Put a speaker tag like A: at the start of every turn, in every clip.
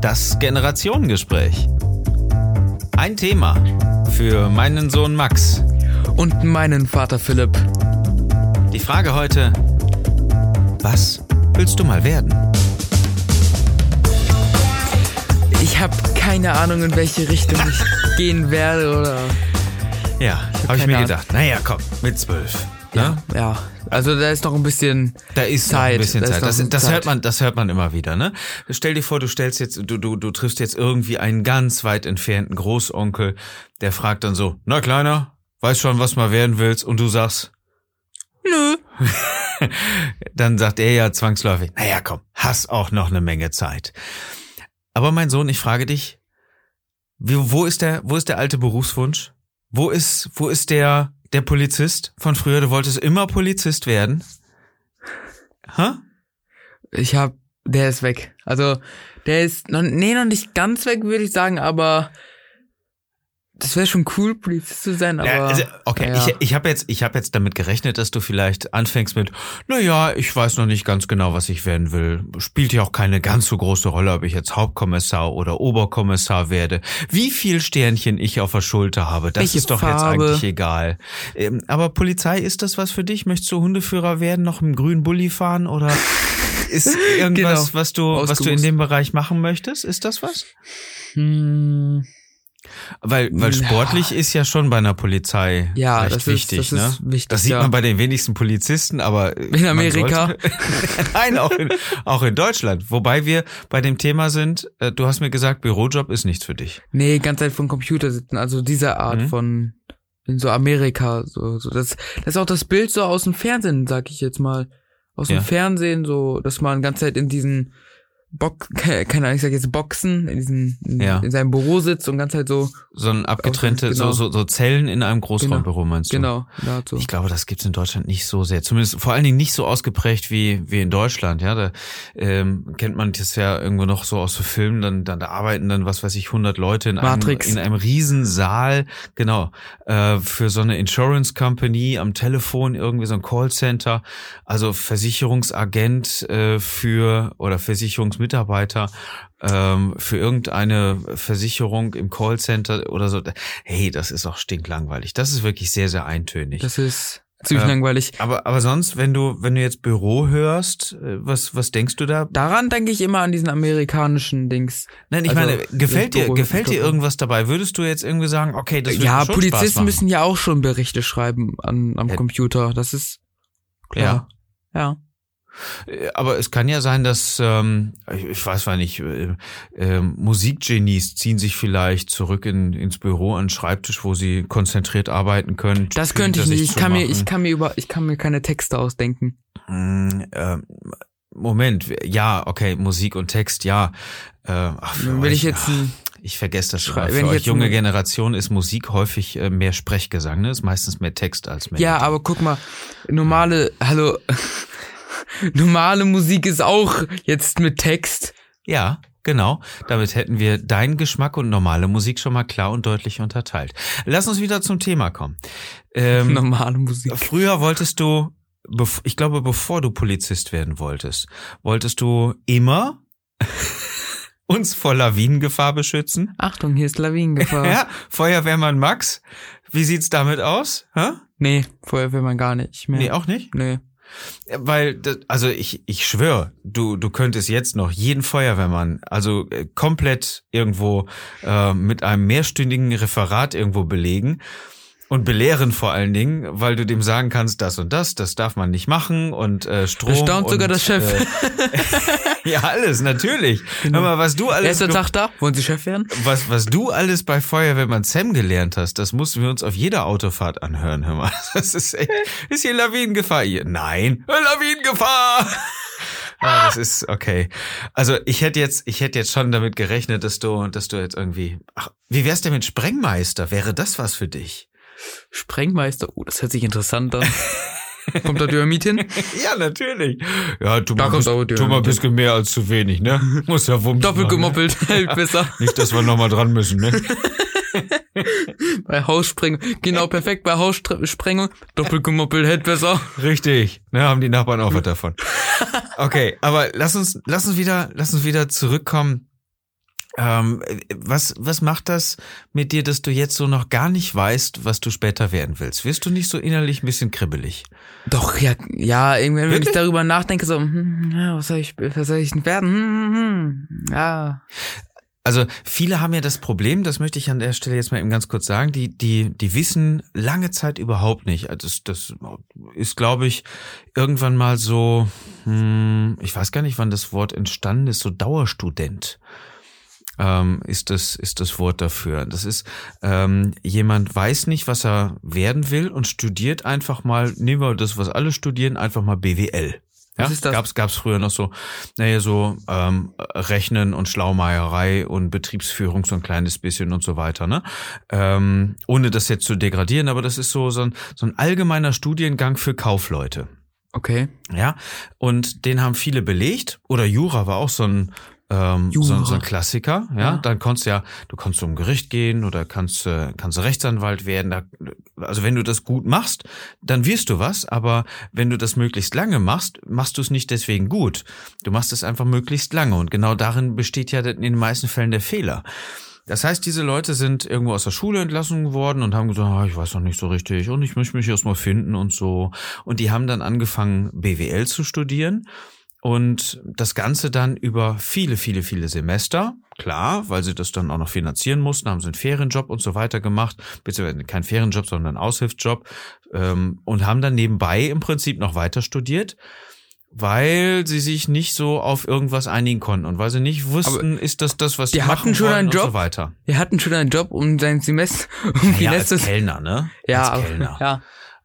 A: Das Generationengespräch. Ein Thema für meinen Sohn Max.
B: Und meinen Vater Philipp.
A: Die Frage heute, was willst du mal werden?
B: Ich habe keine Ahnung, in welche Richtung ich gehen werde oder.
A: Ja, habe ich
B: keine
A: mir
B: Ahnung.
A: gedacht. Naja, komm, mit zwölf. Ne?
B: Ja, also da ist noch ein bisschen.
A: Da ist
B: Zeit,
A: ein bisschen
B: da ist
A: Zeit. Das, das
B: Zeit.
A: hört man, das hört man immer wieder, ne? Stell dir vor, du stellst jetzt, du, du, du triffst jetzt irgendwie einen ganz weit entfernten Großonkel, der fragt dann so, na Kleiner, weißt schon, was mal werden willst? Und du sagst,
B: Nö.
A: dann sagt er ja zwangsläufig, naja, komm, hast auch noch eine Menge Zeit. Aber mein Sohn, ich frage dich, wo ist der, wo ist der alte Berufswunsch? Wo ist, wo ist der, der Polizist von früher? Du wolltest immer Polizist werden? Hä?
B: Ich hab. Der ist weg. Also, der ist noch, nee, noch nicht ganz weg, würde ich sagen, aber das wäre schon cool, Polizist zu sein, aber.
A: Ja, also, okay,
B: ja.
A: ich, ich habe jetzt, ich habe jetzt damit gerechnet, dass du vielleicht anfängst mit, na ja, ich weiß noch nicht ganz genau, was ich werden will. Spielt ja auch keine ganz so große Rolle, ob ich jetzt Hauptkommissar oder Oberkommissar werde. Wie viel Sternchen ich auf der Schulter habe, das
B: Welche
A: ist doch
B: Farbe?
A: jetzt eigentlich egal. Ähm, aber Polizei, ist das was für dich? Möchtest du Hundeführer werden, noch im grünen Bulli fahren oder ist irgendwas,
B: Genau.
A: was du, was du in dem Bereich machen möchtest? Ist das was?
B: Hm,
A: Weil, weil
B: Ja.
A: sportlich ist ja schon bei einer Polizei
B: Ja,
A: recht
B: das ist-
A: wichtig.
B: das
A: ne?
B: ist wichtig,
A: das sieht
B: ja.
A: man bei den wenigsten Polizisten, aber
B: In Amerika.
A: Sollte, Nein, auch in, auch in Deutschland. Wobei wir bei dem Thema sind. äh, Du hast mir gesagt, Bürojob ist nichts für dich.
B: nee, ganz Zeit vom Computer sitzen, also diese Art
A: Mhm.
B: von in so Amerika, so, so das, das ist auch das Bild so aus dem Fernsehen, sag ich jetzt mal. Aus
A: Ja.
B: dem Fernsehen, so, dass man ganze Zeit in diesen Box, keine Ahnung, ich sag jetzt Boxen, in diesen, in,
A: Ja.
B: in seinem Büro sitzt und ganze Zeit so,
A: So ein abgetrennte,
B: Genau.
A: so, so, so Zellen in einem Großraumbüro meinst du?
B: genau, dazu.
A: Ich glaube, das gibt's in Deutschland nicht so sehr. Zumindest vor allen Dingen nicht so ausgeprägt wie, wie in Deutschland. Ja, da ähm, kennt man das ja irgendwo noch so aus so Filmen. Dann, dann da arbeiten dann, was weiß ich, 100 Leute in einem,
B: Matrix.
A: in einem Riesensaal. Genau. Äh, für so eine Insurance Company am Telefon, irgendwie so ein Callcenter. Also Versicherungsagent äh, für oder Versicherungsmitarbeiter ähm, für irgendeine Versicherung im Callcenter oder so. Hey, das ist auch stinklangweilig. Das ist wirklich sehr, sehr eintönig.
B: das ist ziemlich
A: Ähm,
B: langweilig.
A: aber, aber sonst, wenn du, wenn du jetzt Büro hörst, äh, was, was denkst du da?
B: Daran denke ich immer an diesen amerikanischen Dings.
A: Nein, ich
B: Also,
A: meine, gefällt dir, gefällt dir irgendwas dabei? Würdest du jetzt irgendwie sagen, okay, das wird
B: ja,
A: schon
B: Polizisten müssen ja auch schon Berichte schreiben an, am
A: Ja.
B: Computer. Das ist klar. Ja.
A: Äh, Aber es kann ja sein, dass, ähm, ich, ich weiß zwar nicht, äh, äh, Musikgenies ziehen sich vielleicht zurück in, ins Büro an den Schreibtisch, wo sie konzentriert arbeiten können.
B: Das könnte ich nicht. Ich kann mir, ich kann mir über, ich kann mir keine Texte ausdenken.
A: Mm, äh, Moment, ja, okay, Musik und Text, ja. Äh, ach,
B: Wenn
A: euch,
B: ich jetzt ein,
A: Ich vergesse das schon. Mal.
B: wenn
A: Für euch junge Generation ist Musik häufig äh, mehr Sprechgesang, ne? Ist meistens mehr Text als mehr.
B: ja, aber guck mal, normale, hallo, normale Musik ist auch jetzt mit Text.
A: Ja, genau. Damit hätten wir deinen Geschmack und normale Musik schon mal klar und deutlich unterteilt. Lass uns wieder zum Thema kommen. Ähm,
B: Normale Musik.
A: früher wolltest du, ich glaube, bevor du Polizist werden wolltest, wolltest du immer uns vor Lawinengefahr beschützen.
B: Achtung, hier ist Lawinengefahr.
A: Ja, Feuerwehrmann Max, wie sieht's damit aus? Hä?
B: Nee, man gar nicht mehr.
A: Nee, auch nicht?
B: Nee.
A: Weil, also ich, ich schwöre, du, du könntest jetzt noch jeden Feuerwehrmann, also äh, komplett irgendwo äh, mit einem mehrstündigen Referat irgendwo belegen und belehren vor allen Dingen, weil du dem sagen kannst, das und das, das darf man nicht machen und äh, Strom.
B: Erstaunt
A: und,
B: sogar der Chef.
A: Äh, ja, alles, natürlich. Hör mal, was du alles
B: Erster
A: ge-
B: Tag da? Wollen Sie Chef werden?
A: was, was du alles bei Feuerwehrmann Sam gelernt hast, das mussten wir uns auf jeder Autofahrt anhören. Hör mal, das ist echt, ist hier Lawinengefahr? Hier, nein, Lawinengefahr! Ah, das ist okay. Also ich hätte jetzt, ich hätte jetzt schon damit gerechnet, dass du, dass du jetzt irgendwie. Ach, wie wär's denn mit Sprengmeister? Wäre das was für dich?
B: Sprengmeister. Oh, das hört sich interessant an. Kommt da Dynamit hin?
A: Ja, natürlich. Ja, tu
B: Da
A: mal, bis, tu mal ein bisschen mehr als zu wenig, ne? Muss ja wumms
B: Doppelt
A: ne?
B: gemoppelt, hält besser.
A: Nicht, dass wir nochmal dran müssen, ne?
B: Bei Haussprengung. Genau, perfekt. Bei Haussprengung. Doppelt gemoppelt, hält besser.
A: Richtig, ne, haben die Nachbarn auch was davon. Okay, aber lass uns, lass uns wieder, lass uns wieder zurückkommen Ähm, was, was macht das mit dir, dass du jetzt so noch gar nicht weißt, was du später werden willst? Wirst du nicht so innerlich ein bisschen kribbelig?
B: Doch, ja, ja, irgendwann, wenn ich darüber nachdenke, so, hm, ja, was soll ich, was soll ich denn werden? Hm, hm, hm, ja.
A: Also viele haben ja das Problem, das möchte ich an der Stelle jetzt mal eben ganz kurz sagen, die, die, die wissen lange Zeit überhaupt nicht. Also das, das ist, glaube ich, irgendwann mal so, hm, ich weiß gar nicht, wann das Wort entstanden ist, so Dauerstudent ähm, ist das ist das Wort dafür. Das ist ähm, jemand weiß nicht, was er werden will und studiert einfach mal. Nehmen wir das, was alle studieren, einfach mal BWL. Ja,
B: Was ist das?
A: gab's gab's früher noch so, naja, so ähm, Rechnen und Schlaumeierei und Betriebsführung so ein kleines bisschen und so weiter, ne? Ähm, ohne das jetzt zu degradieren, aber das ist so so ein, so ein allgemeiner Studiengang für Kaufleute.
B: Okay.
A: Ja, und den haben viele belegt. Oder Jura war auch so ein ähm, so, so ein Klassiker, ja?
B: Ja.
A: Dann konntest du ja, du kannst zum Gericht gehen oder kannst, äh, kannst Rechtsanwalt werden. Da, also wenn du das gut machst, dann wirst du was, aber wenn du das möglichst lange machst, machst du es nicht deswegen gut. Du machst es einfach möglichst lange und genau darin besteht ja in den meisten Fällen der Fehler. Das heißt, diese Leute sind irgendwo aus der Schule entlassen worden und haben gesagt, ah, ich weiß noch nicht so richtig und ich möchte mich erst mal finden und so. Und die haben dann angefangen, BWL zu studieren und das Ganze dann über viele, viele, viele Semester. Klar, weil sie das dann auch noch finanzieren mussten, haben sie einen Ferienjob und so weiter gemacht, beziehungsweise kein Ferienjob, sondern einen Aushilfsjob ähm, und haben dann nebenbei im Prinzip noch weiter studiert, weil sie sich nicht so auf irgendwas einigen konnten und weil sie nicht wussten, ist das das, was
B: die
A: sie
B: hatten
A: machen
B: schon einen
A: und
B: Job?
A: so weiter.
B: Wir hatten schon einen Job um sein Semester, um die
A: Ja, als Kellner, ne?
B: ja,
A: als Kellner.
B: ja.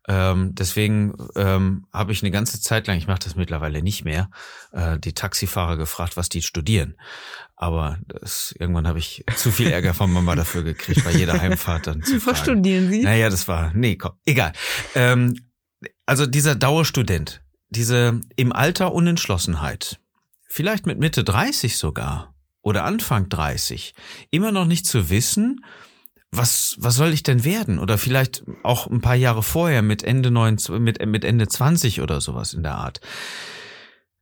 A: Ähm, deswegen ähm, habe ich eine ganze Zeit lang, ich mache das mittlerweile nicht mehr, äh, die Taxifahrer gefragt, was die studieren. Aber das, irgendwann habe ich zu viel Ärger von Mama dafür gekriegt, bei jeder Heimfahrt dann zu
B: Was
A: fragen.
B: studieren Sie?
A: Naja, das war, nee, komm, egal. Ähm, also dieser Dauerstudent, diese im Alter Unentschlossenheit, vielleicht mit Mitte 30 sogar oder Anfang 30, immer noch nicht zu wissen, was, was soll ich denn werden? Oder vielleicht auch ein paar Jahre vorher mit Ende 19, mit, mit Ende 20 oder sowas in der Art.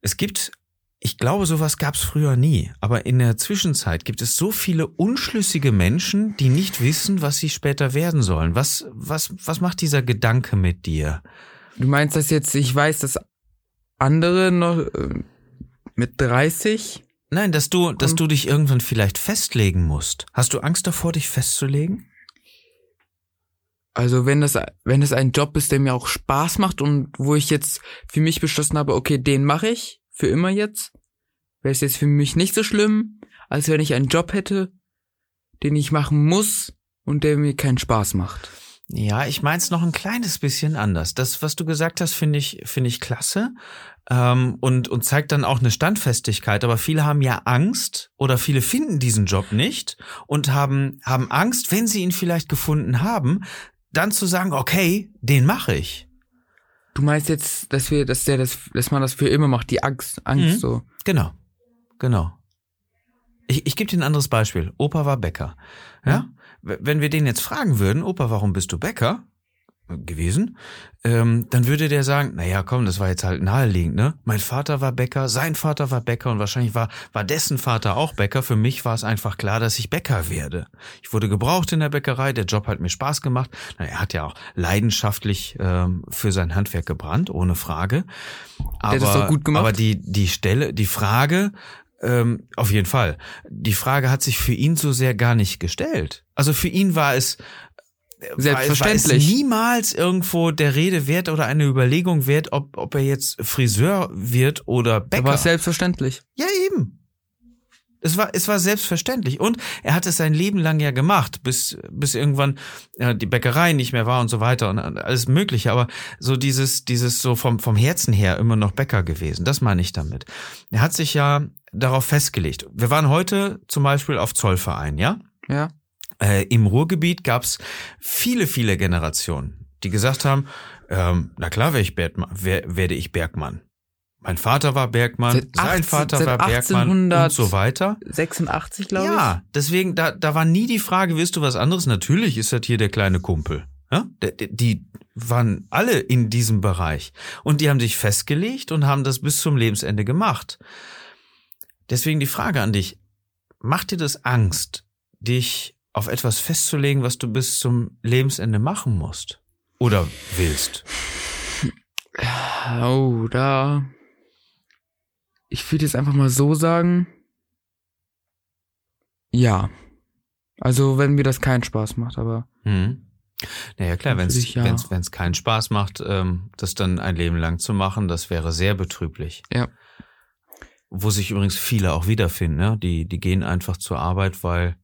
A: Es gibt, ich glaube, sowas gab es früher nie. Aber in der Zwischenzeit gibt es so viele unschlüssige Menschen, die nicht wissen, was sie später werden sollen. Was, was, was macht dieser Gedanke mit dir?
B: Du meinst das jetzt, ich weiß, dass andere noch äh, mit 30
A: Nein, dass du, dass du dich irgendwann vielleicht festlegen musst. Hast du Angst davor, dich festzulegen?
B: Also wenn das, wenn das ein Job ist, der mir auch Spaß macht und wo ich jetzt für mich beschlossen habe, okay, den mache ich für immer jetzt, wäre es jetzt für mich nicht so schlimm, als wenn ich einen Job hätte, den ich machen muss und der mir keinen Spaß macht.
A: Ja, ich meins noch ein kleines bisschen anders. Das, was du gesagt hast, finde ich, finde ich klasse ähm, und und zeigt dann auch eine Standfestigkeit. Aber viele haben ja Angst oder viele finden diesen Job nicht und haben haben Angst, wenn sie ihn vielleicht gefunden haben, dann zu sagen, okay, den mache ich.
B: Du meinst jetzt, dass wir, dass der das, dass man das für immer macht, die Angst, Angst
A: Mhm.
B: so.
A: Genau, genau. Ich, ich gebe dir ein anderes Beispiel. Opa war Bäcker. Ja? W- Wenn wir den jetzt fragen würden, Opa, warum bist du Bäcker gewesen? Ähm, dann würde der sagen, na ja, komm, das war jetzt halt naheliegend, ne? Mein Vater war Bäcker, sein Vater war Bäcker und wahrscheinlich war, war dessen Vater auch Bäcker. Für mich war es einfach klar, dass ich Bäcker werde. Ich wurde gebraucht in der Bäckerei, der Job hat mir Spaß gemacht. Na, er hat ja auch leidenschaftlich ähm, für sein Handwerk gebrannt, ohne Frage. Aber,
B: hat das doch gut gemacht.
A: aber die, die Stelle, die Frage, ähm, auf jeden Fall. Die Frage hat sich für ihn so sehr gar nicht gestellt. Also für ihn war es
B: Selbstverständlich.
A: War es niemals irgendwo der Rede wert oder eine Überlegung wert, ob, ob er jetzt Friseur wird oder Bäcker.
B: war selbstverständlich.
A: Ja, eben. Es war, es war selbstverständlich. Und er hat es sein Leben lang ja gemacht, bis, bis irgendwann äh, die Bäckerei nicht mehr war und so weiter und alles Mögliche. Aber so dieses, dieses so vom, vom Herzen her immer noch Bäcker gewesen. Das meine ich damit. Er hat sich ja darauf festgelegt. Wir waren heute zum Beispiel auf Zollverein, ja?
B: Ja.
A: Äh, Im Ruhrgebiet gab's viele, viele Generationen, die gesagt haben, ähm, na klar werde ich, Bergmann, wer, werde ich Bergmann. Mein Vater war Bergmann,
B: Seit
A: sein
B: 18
A: Vater war Bergmann
B: 1800
A: und so weiter.
B: 86, glaube ich.
A: Ja, deswegen, da, da war nie die Frage, willst du was anderes? Natürlich ist das hier der kleine Kumpel. Ja? Der- Die waren alle in diesem Bereich. Und die haben sich festgelegt und haben das bis zum Lebensende gemacht. Deswegen die Frage an dich. macht dir das Angst, dich auf etwas festzulegen, was du bis zum Lebensende machen musst? Oder willst?
B: Oh, da. Ich würde jetzt einfach mal so sagen. Ja. Also, wenn mir das keinen Spaß macht, aber.
A: Hm. Naja, klar, wenn es
B: ja.
A: wenn's, wenn's keinen Spaß macht, ähm, das dann ein Leben lang zu machen, das wäre sehr betrüblich.
B: Ja.
A: Wo sich übrigens viele auch wiederfinden, ne? Die, die gehen einfach zur Arbeit, weil,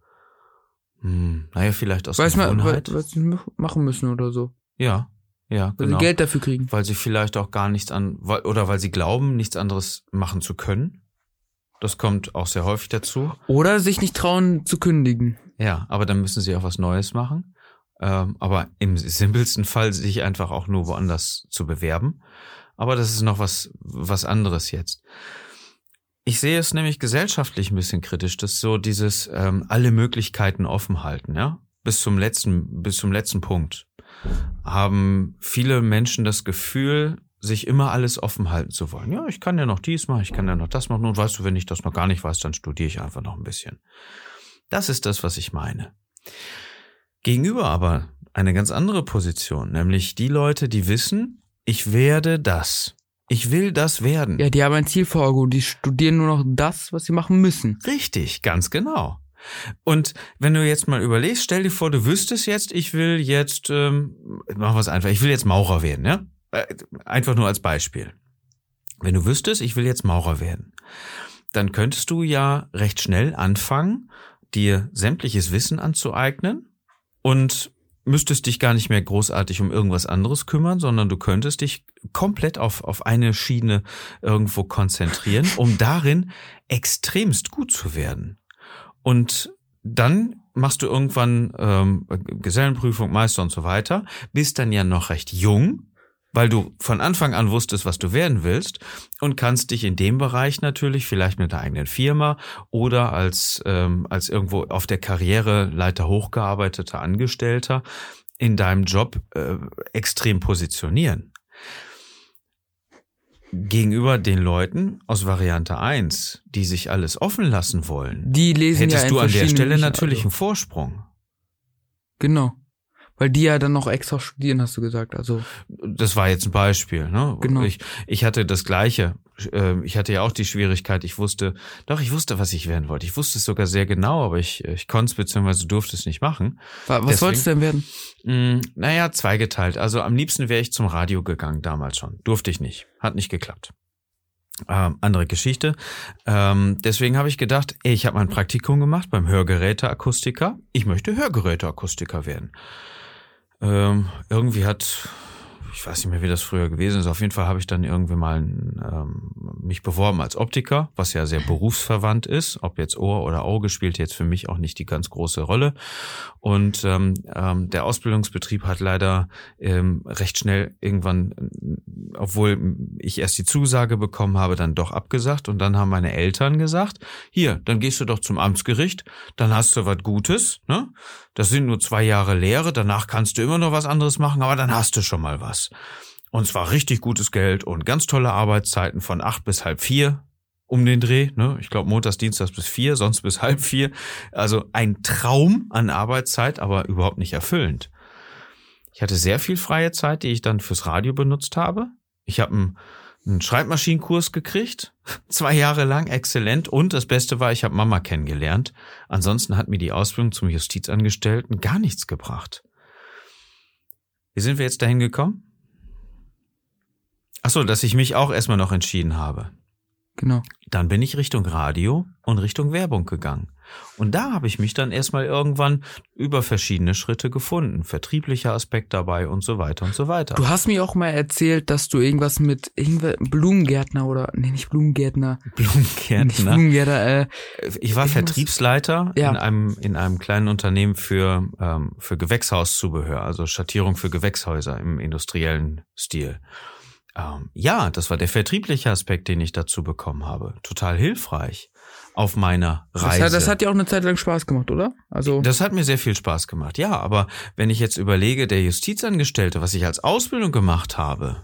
A: hm, naja, vielleicht aus
B: Weiß man, weil,
A: Gewohnheit.
B: was sie machen müssen oder so.
A: ja, ja,
B: Weil
A: genau.
B: sie Geld dafür kriegen.
A: Weil sie vielleicht auch gar nichts an, weil- oder weil sie glauben, nichts anderes machen zu können. Das kommt auch sehr häufig dazu.
B: Oder sich nicht trauen zu kündigen.
A: Ja, aber dann müssen sie auch was Neues machen. Ähm, aber im simpelsten Fall sich einfach auch nur woanders zu bewerben. Aber das ist noch was, was anderes jetzt. Ich sehe es nämlich gesellschaftlich ein bisschen kritisch, dass so dieses ähm, alle Möglichkeiten offen halten, ja, bis zum letzten, bis zum letzten Punkt haben viele Menschen das Gefühl, sich immer alles offen halten zu wollen. Ja, ich kann ja noch dies machen, ich kann ja noch das machen. Und weißt du, wenn ich das noch gar nicht weiß, dann studiere ich einfach noch ein bisschen. Das ist das, was ich meine. Gegenüber aber eine ganz andere Position, nämlich die Leute, die wissen, ich werde das. Ich will das werden.
B: Ja, die haben ein Ziel vor Augen die studieren nur noch das, was sie machen müssen.
A: Richtig, ganz genau. Und wenn du jetzt mal überlegst, stell dir vor, du wüsstest jetzt, ich will jetzt, ähm, machen wir es einfach, ich will jetzt Maurer werden, ja? Äh, Einfach nur als Beispiel. Wenn du wüsstest, ich will jetzt Maurer werden, dann könntest du ja recht schnell anfangen, dir sämtliches Wissen anzueignen und müsstest dich gar nicht mehr großartig um irgendwas anderes kümmern, sondern du könntest dich komplett auf, auf eine Schiene irgendwo konzentrieren, um darin extremst gut zu werden. Und dann machst du irgendwann ähm, Gesellenprüfung, Meister und so weiter, bist dann ja noch recht jung, weil du von Anfang an wusstest, was du werden willst und kannst dich in dem Bereich natürlich vielleicht mit der eigenen Firma oder als, ähm, als irgendwo auf der Karriereleiter hochgearbeiteter Angestellter in deinem Job äh, extrem positionieren. Gegenüber den Leuten aus Variante 1, die sich alles offen lassen wollen,
B: Die lesen
A: hättest
B: ja
A: du an der Stelle natürlich einen
B: Also,
A: Vorsprung.
B: genau. Weil die ja dann noch extra studieren, hast du gesagt. Also,
A: Das war jetzt ein Beispiel. Ne?
B: Genau.
A: Ich, ich hatte das Gleiche. Ähm, Ich hatte ja auch die Schwierigkeit, ich wusste, doch, ich wusste, was ich werden wollte. Ich wusste es sogar sehr genau, aber ich, ich konnte es bzw. durfte es nicht machen.
B: wa- was
A: Deswegen-
B: soll's denn werden?
A: Mm, naja, zweigeteilt. Also am liebsten wäre ich zum Radio gegangen, damals schon. Durfte ich nicht. Hat nicht geklappt. Ähm, andere Geschichte. Ähm, deswegen habe ich gedacht, ey, ich habe mein Praktikum gemacht beim Hörgeräteakustiker. Ich möchte Hörgeräteakustiker werden. Ähm, irgendwie hat, ich weiß nicht mehr, wie das früher gewesen ist. Auf jeden Fall habe ich dann irgendwie mal ähm, mich beworben als Optiker, was ja sehr berufsverwandt ist. Ob jetzt Ohr oder Auge spielt jetzt für mich auch nicht die ganz große Rolle. Und ähm, ähm, der Ausbildungsbetrieb hat leider ähm, recht schnell irgendwann, obwohl ich erst die Zusage bekommen habe, dann doch abgesagt. Und dann haben meine Eltern gesagt, hier, dann gehst du doch zum Amtsgericht, dann hast du was Gutes. Ne? Das sind nur zwei Jahre Lehre, danach kannst du immer noch was anderes machen, aber dann hast du schon mal was. Und zwar richtig gutes Geld und ganz tolle Arbeitszeiten von acht bis halb vier um den Dreh. Ne? Ich glaube montags, dienstags bis vier, sonst bis halb vier. Also ein Traum an Arbeitszeit, aber überhaupt nicht erfüllend. Ich hatte sehr viel freie Zeit, die ich dann fürs Radio benutzt habe. Ich habe einen, einen Schreibmaschinenkurs gekriegt, zwei Jahre lang, exzellent. Und das Beste war, ich habe Mama kennengelernt. Ansonsten hat mir die Ausbildung zum Justizangestellten gar nichts gebracht. Wie sind wir jetzt dahin gekommen? Ach so, dass ich mich auch erstmal noch entschieden habe.
B: Genau.
A: Dann bin ich Richtung Radio und Richtung Werbung gegangen. Und da habe ich mich dann erstmal irgendwann über verschiedene Schritte gefunden. Vertrieblicher Aspekt dabei und so weiter und so weiter.
B: Du hast mir auch mal erzählt, dass du irgendwas mit irgendwer Blumengärtner oder nee, nicht Blumengärtner, nicht
A: Blumengärtner.
B: Blumengärtner, äh,
A: Ich war
B: Irgendwas-
A: Vertriebsleiter
B: Ja.
A: in einem in einem kleinen Unternehmen für ähm, für Gewächshauszubehör, also Schattierung für Gewächshäuser im industriellen Stil. Ähm, ja, das war der vertriebliche Aspekt, den ich dazu bekommen habe. Total hilfreich auf meiner
B: das
A: Reise.
B: hat, das hat dir auch eine Zeit lang Spaß gemacht, oder? Also,
A: Das hat mir sehr viel Spaß gemacht, ja. Aber wenn ich jetzt überlege, der Justizangestellte, was ich als Ausbildung gemacht habe,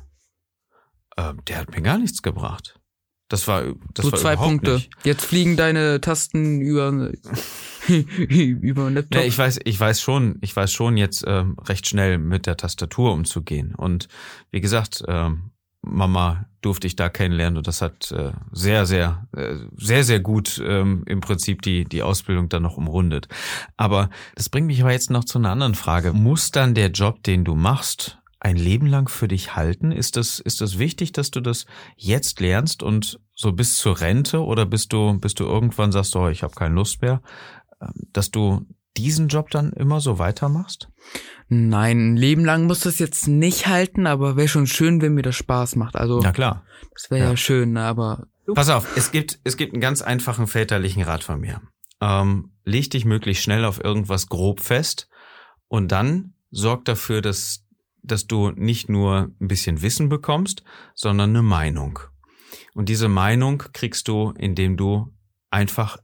A: äh, der hat mir gar nichts gebracht. Das war, das
B: so
A: war
B: zwei Punkte.
A: Nicht.
B: Jetzt fliegen deine Tasten über, über den Laptop.
A: Nee, ich weiß, ich weiß schon, ich weiß schon jetzt ähm, recht schnell mit der Tastatur umzugehen. Und wie gesagt, ähm, Mama durfte ich da kennenlernen und das hat äh, sehr, sehr, äh, sehr, sehr gut ähm, im Prinzip die, die Ausbildung dann noch umrundet. Aber das bringt mich aber jetzt noch zu einer anderen Frage. Muss dann der Job, den du machst, ein Leben lang für dich halten? Ist das, ist das wichtig, dass du das jetzt lernst und so bis zur Rente oder bist du, bist du irgendwann sagst, oh, ich habe keine Lust mehr, ähm, dass du diesen Job dann immer so weitermachst?
B: Nein, ein Leben lang muss das jetzt nicht halten, aber wäre schon schön, wenn mir das Spaß macht. Also,
A: Na klar.
B: das wäre ja.
A: Ja.
B: schön, ne, aber
A: Pass auf, es gibt, es gibt einen ganz einfachen väterlichen Rat von mir. Ähm, leg dich möglichst schnell auf irgendwas grob fest und dann sorg dafür, dass, dass du nicht nur ein bisschen Wissen bekommst, sondern eine Meinung. Und diese Meinung kriegst du, indem du einfach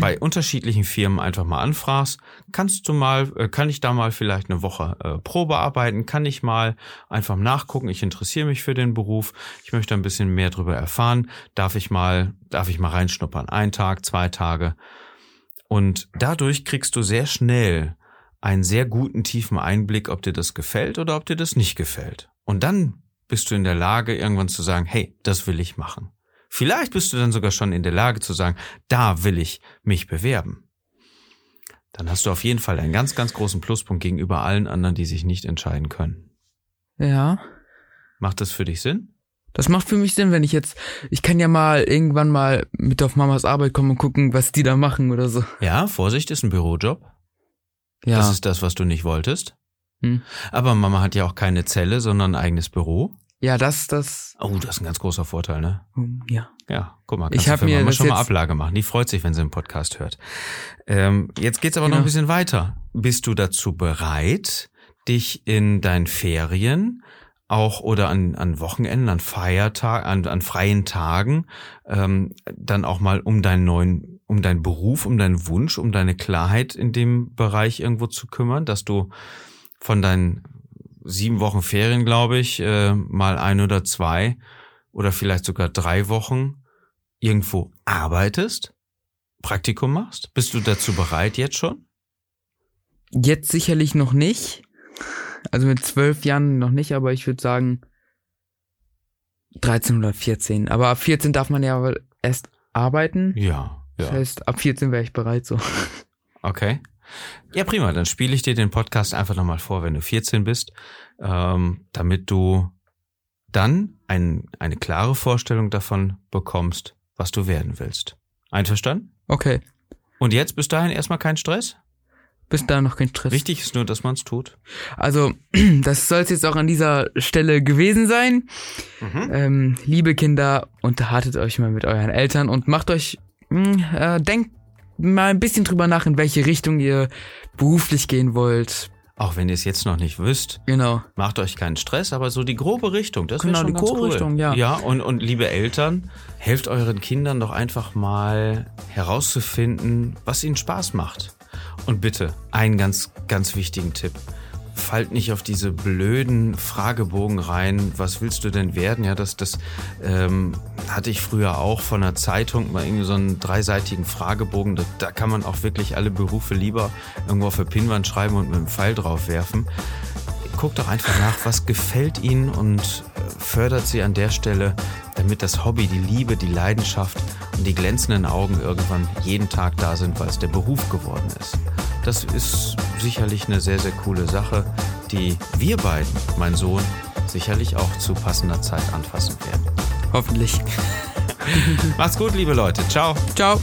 A: bei unterschiedlichen Firmen einfach mal anfragst, kannst du mal, äh, kann ich da mal vielleicht eine Woche äh, Probe arbeiten, kann ich mal einfach nachgucken, ich interessiere mich für den Beruf, ich möchte ein bisschen mehr darüber erfahren, darf ich mal, darf ich mal reinschnuppern, ein Tag, zwei Tage. Und dadurch kriegst du sehr schnell einen sehr guten, tiefen Einblick, ob dir das gefällt oder ob dir das nicht gefällt. Und dann bist du in der Lage, irgendwann zu sagen, hey, das will ich machen. Vielleicht bist du dann sogar schon in der Lage zu sagen, da will ich mich bewerben. Dann hast du auf jeden Fall einen ganz, ganz großen Pluspunkt gegenüber allen anderen, die sich nicht entscheiden können.
B: ja.
A: Macht das für dich Sinn?
B: Das macht für mich Sinn, wenn ich jetzt, ich kann ja mal irgendwann mal mit auf Mamas Arbeit kommen und gucken, was die da machen oder so.
A: Ja, Vorsicht ist ein Bürojob.
B: Ja.
A: Das ist das, was du nicht wolltest.
B: Hm.
A: Aber Mama hat ja auch keine Zelle, sondern ein eigenes Büro.
B: Ja, das, das,
A: Oh, das ist ein ganz großer Vorteil, ne?
B: ja.
A: Ja, guck mal,
B: Ich
A: kannst du
B: hab
A: für
B: mir das
A: schon mal Ablage machen. Die freut sich, wenn sie einen Podcast hört. Ähm, jetzt geht's aber noch
B: Genau.
A: ein bisschen weiter. Bist du dazu bereit, dich in deinen Ferien auch oder an, an Wochenenden, an Feiertagen, an, an freien Tagen, ähm, dann auch mal um deinen neuen, um deinen Beruf, um deinen Wunsch, um deine Klarheit in dem Bereich irgendwo zu kümmern, dass du von deinen sieben Wochen Ferien, glaube ich, äh, mal ein oder zwei oder vielleicht sogar drei Wochen irgendwo arbeitest, Praktikum machst? Bist du dazu bereit jetzt schon?
B: Jetzt sicherlich noch nicht. Also mit zwölf Jahren noch nicht, aber ich würde sagen 13 oder 14. Aber ab 14 darf man ja erst arbeiten.
A: Ja,
B: Das
A: ja.
B: heißt, ab 14 wäre ich bereit so.
A: Okay. Ja, prima. Dann spiele ich dir den Podcast einfach nochmal vor, wenn du 14 bist, ähm, damit du dann ein, eine klare Vorstellung davon bekommst, was du werden willst. Einverstanden?
B: Okay.
A: Und jetzt bis dahin erstmal kein Stress?
B: Bis da noch kein Stress.
A: Wichtig ist nur, dass man es tut.
B: Also, das soll es jetzt auch an dieser Stelle gewesen sein.
A: Mhm.
B: Ähm, liebe Kinder, unterhaltet euch mal mit euren Eltern und macht euch, mh, äh, denkt mal ein bisschen drüber nach, in welche Richtung ihr beruflich gehen wollt.
A: Auch wenn ihr es jetzt noch nicht wisst,
B: Genau.
A: macht euch keinen Stress, aber so die grobe Richtung, das
B: Genau,
A: schon
B: die
A: ganz
B: grobe
A: cool.
B: Richtung, ja.
A: Ja, und, und liebe Eltern, helft euren Kindern doch einfach mal herauszufinden, was ihnen Spaß macht. Und bitte, einen ganz, ganz wichtigen Tipp. Fallt nicht auf diese blöden Fragebogen rein, was willst du denn werden? Ja, das, das ähm, hatte ich früher auch von einer Zeitung, mal irgendwie so einen dreiseitigen Fragebogen. Da, da kann man auch wirklich alle Berufe lieber irgendwo auf der Pinnwand schreiben und mit einem Pfeil drauf werfen guckt doch einfach nach, was gefällt Ihnen und äh, fördert Sie an der Stelle, damit das Hobby, die Liebe, die Leidenschaft und die glänzenden Augen irgendwann jeden Tag da sind, weil es der Beruf geworden ist. Das ist sicherlich eine sehr, sehr coole Sache, die wir beiden, mein Sohn, sicherlich auch zu passender Zeit anfassen werden.
B: Hoffentlich.
A: Macht's gut, liebe Leute. Ciao.
B: Ciao.